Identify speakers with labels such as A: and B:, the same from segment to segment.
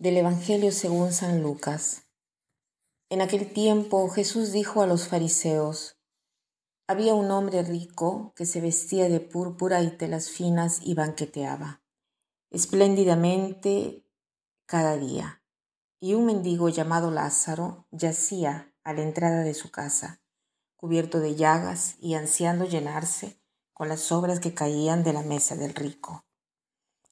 A: Del Evangelio según San Lucas. En aquel tiempo Jesús dijo a los fariseos, había un hombre rico que se vestía de púrpura y telas finas y banqueteaba espléndidamente cada día. Y un mendigo llamado Lázaro yacía a la entrada de su casa, cubierto de llagas y ansiando llenarse con las sobras que caían de la mesa del rico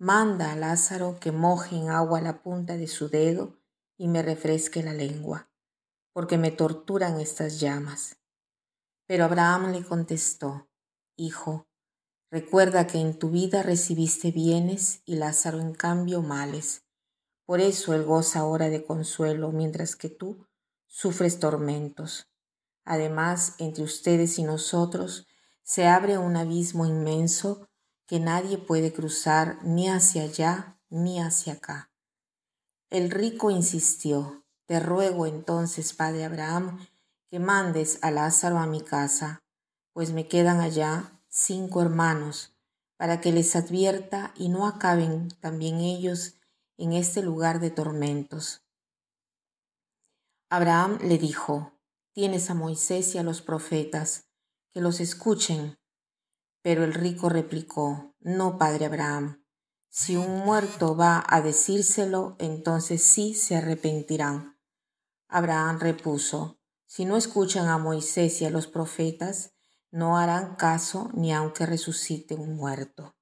A: Manda a Lázaro que moje en agua la punta de su dedo y me refresque la lengua, porque me torturan estas llamas. Pero Abraham le contestó, Hijo, recuerda que en tu vida recibiste bienes y Lázaro en cambio males. Por eso él goza ahora de consuelo, mientras que tú sufres tormentos. Además, entre ustedes y nosotros se abre un abismo inmenso que nadie puede cruzar ni hacia allá ni hacia acá. El rico insistió, Te ruego entonces, padre Abraham, que mandes a Lázaro a mi casa, pues me quedan allá cinco hermanos, para que les advierta y no acaben también ellos en este lugar de tormentos. Abraham le dijo, Tienes a Moisés y a los profetas, que los escuchen. Pero el rico replicó, No, padre Abraham, si un muerto va a decírselo, entonces sí se arrepentirán. Abraham repuso, Si no escuchan a Moisés y a los profetas, no harán caso ni aunque resucite un muerto.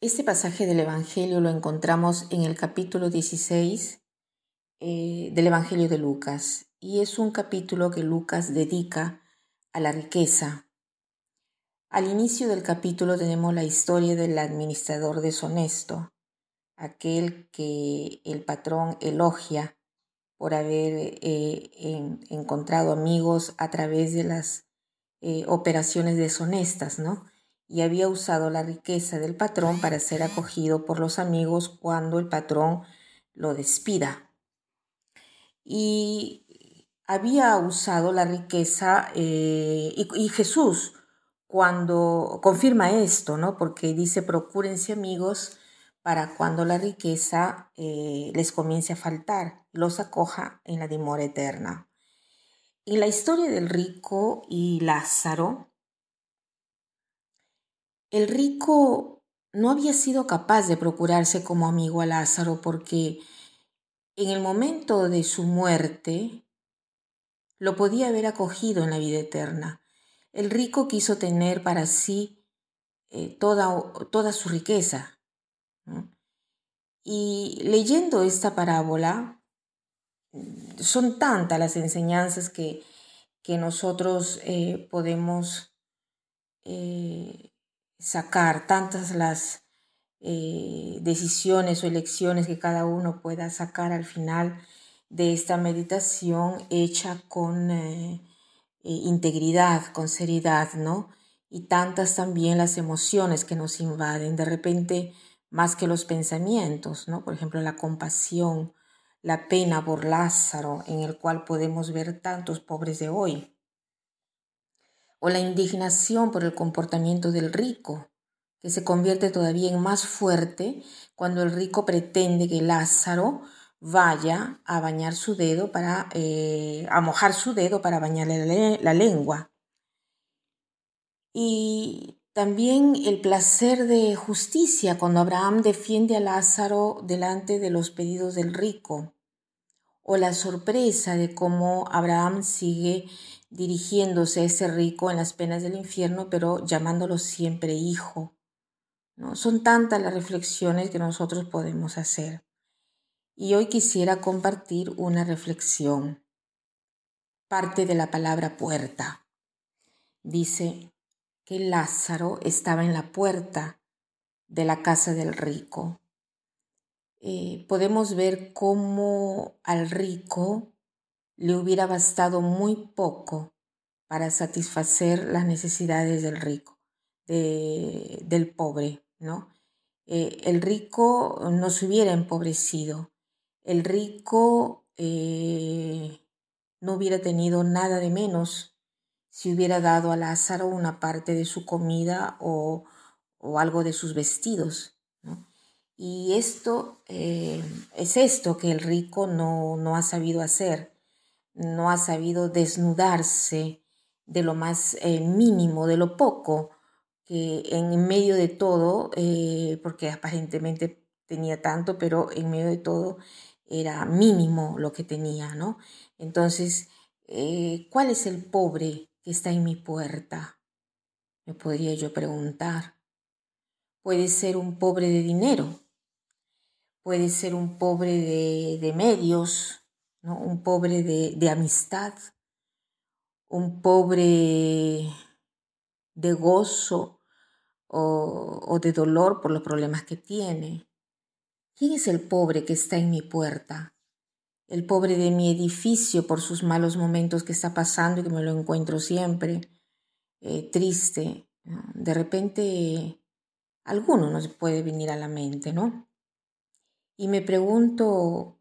A: Este pasaje del Evangelio lo encontramos en el capítulo 16 eh, del Evangelio de Lucas y es un capítulo que Lucas dedica a la riqueza, al inicio del capítulo tenemos la historia del administrador deshonesto, aquel que el patrón elogia por haber eh, encontrado amigos a través de las eh, operaciones deshonestas, ¿no? Y había usado la riqueza del patrón para ser acogido por los amigos cuando el patrón lo despida. Y había usado la riqueza eh, y Jesús cuando confirma esto, ¿no? Porque dice, procúrense amigos para cuando la riqueza eh, les comience a faltar, los acoja en la demora eterna. En la historia del rico y Lázaro, el rico no había sido capaz de procurarse como amigo a Lázaro porque en el momento de su muerte lo podía haber acogido en la vida eterna. El rico quiso tener para sí eh, toda, toda, su riqueza. Y leyendo esta parábola, son tantas las enseñanzas que, que nosotros eh, podemos eh, sacar, tantas las decisiones o elecciones que cada uno pueda sacar al final de esta meditación hecha con integridad, con seriedad, ¿no? Y tantas también las emociones que nos invaden, de repente más que los pensamientos, ¿no? Por ejemplo, la compasión, la pena por Lázaro, en el cual podemos ver tantos pobres de hoy. O la indignación por el comportamiento del rico, que se convierte todavía en más fuerte cuando el rico pretende que Lázaro vaya a bañar su dedo para, eh, a mojar su dedo para bañarle la, lengua. Y también el placer de justicia cuando Abraham defiende a Lázaro delante de los pedidos del rico, o la sorpresa de cómo Abraham sigue dirigiéndose a ese rico en las penas del infierno, pero llamándolo siempre hijo. ¿no? Son tantas las reflexiones que nosotros podemos hacer. Y hoy quisiera compartir una reflexión. Parte de la palabra puerta. Dice que Lázaro estaba en la puerta de la casa del rico. eh, podemos ver cómo al rico le hubiera bastado muy poco para satisfacer las necesidades del rico, del pobre, ¿no? Eh, el rico no se hubiera empobrecido, el rico eh, no hubiera tenido nada de menos si hubiera dado a Lázaro una parte de su comida o, algo de sus vestidos. Y esto eh, es esto que el rico no, no, ha sabido hacer, no ha sabido desnudarse de lo más mínimo, de lo poco, que en medio de todo, eh, porque aparentemente tenía tanto, pero en medio de todo era mínimo lo que tenía, ¿no? Entonces, eh, ¿cuál es el pobre que está en mi puerta? Me podría yo preguntar. Puede ser un pobre de dinero, puede ser un pobre de, medios, ¿no? un pobre de, de amistad, un pobre de gozo o, de dolor por los problemas que tiene. ¿Quién es el pobre que está en mi puerta? El pobre de mi edificio por sus malos momentos que está pasando y que me lo encuentro siempre eh, triste. De repente, alguno nos puede venir a la mente, ¿no? Y me pregunto,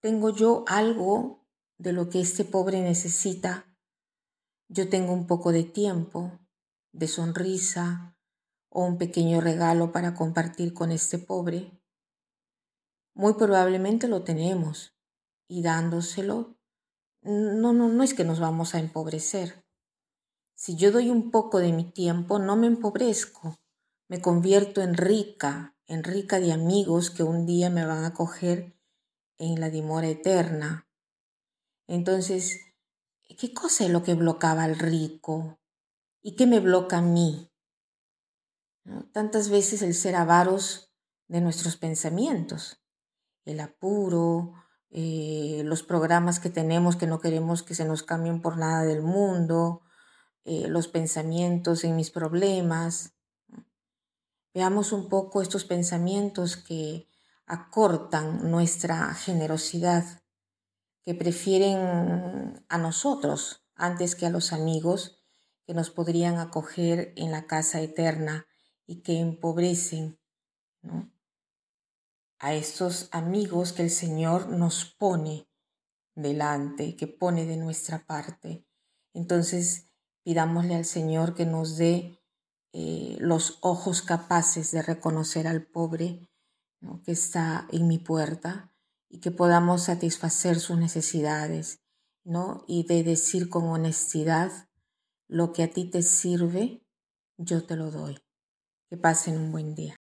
A: ¿tengo yo algo de lo que este pobre necesita? Yo tengo un poco de tiempo, de sonrisa o un pequeño regalo para compartir con este pobre? Muy probablemente lo tenemos y dándoselo, no, no, no es que nos vamos a empobrecer. Si yo doy un poco de mi tiempo, no me empobrezco, me convierto en rica, en rica de amigos que un día me van a coger en la dimora eterna. Entonces, ¿qué cosa es lo que bloqueaba al rico? ¿Y qué me bloquea a mí? Tantas veces el ser avaros de nuestros pensamientos, el apuro, eh, los programas que tenemos que no queremos que se nos cambien por nada del mundo, eh, los pensamientos en mis problemas. Veamos un poco estos pensamientos que acortan nuestra generosidad, que prefieren a nosotros antes que a los amigos que nos podrían acoger en la casa eterna y que empobrecen a estos amigos que el Señor nos pone delante, que pone de nuestra parte. Entonces pidámosle al Señor que nos dé eh, los ojos capaces de reconocer al pobre que está en mi puerta y que podamos satisfacer sus necesidades ¿no? y de decir con honestidad, lo que a ti te sirve, yo te lo doy. Que pasen un buen día.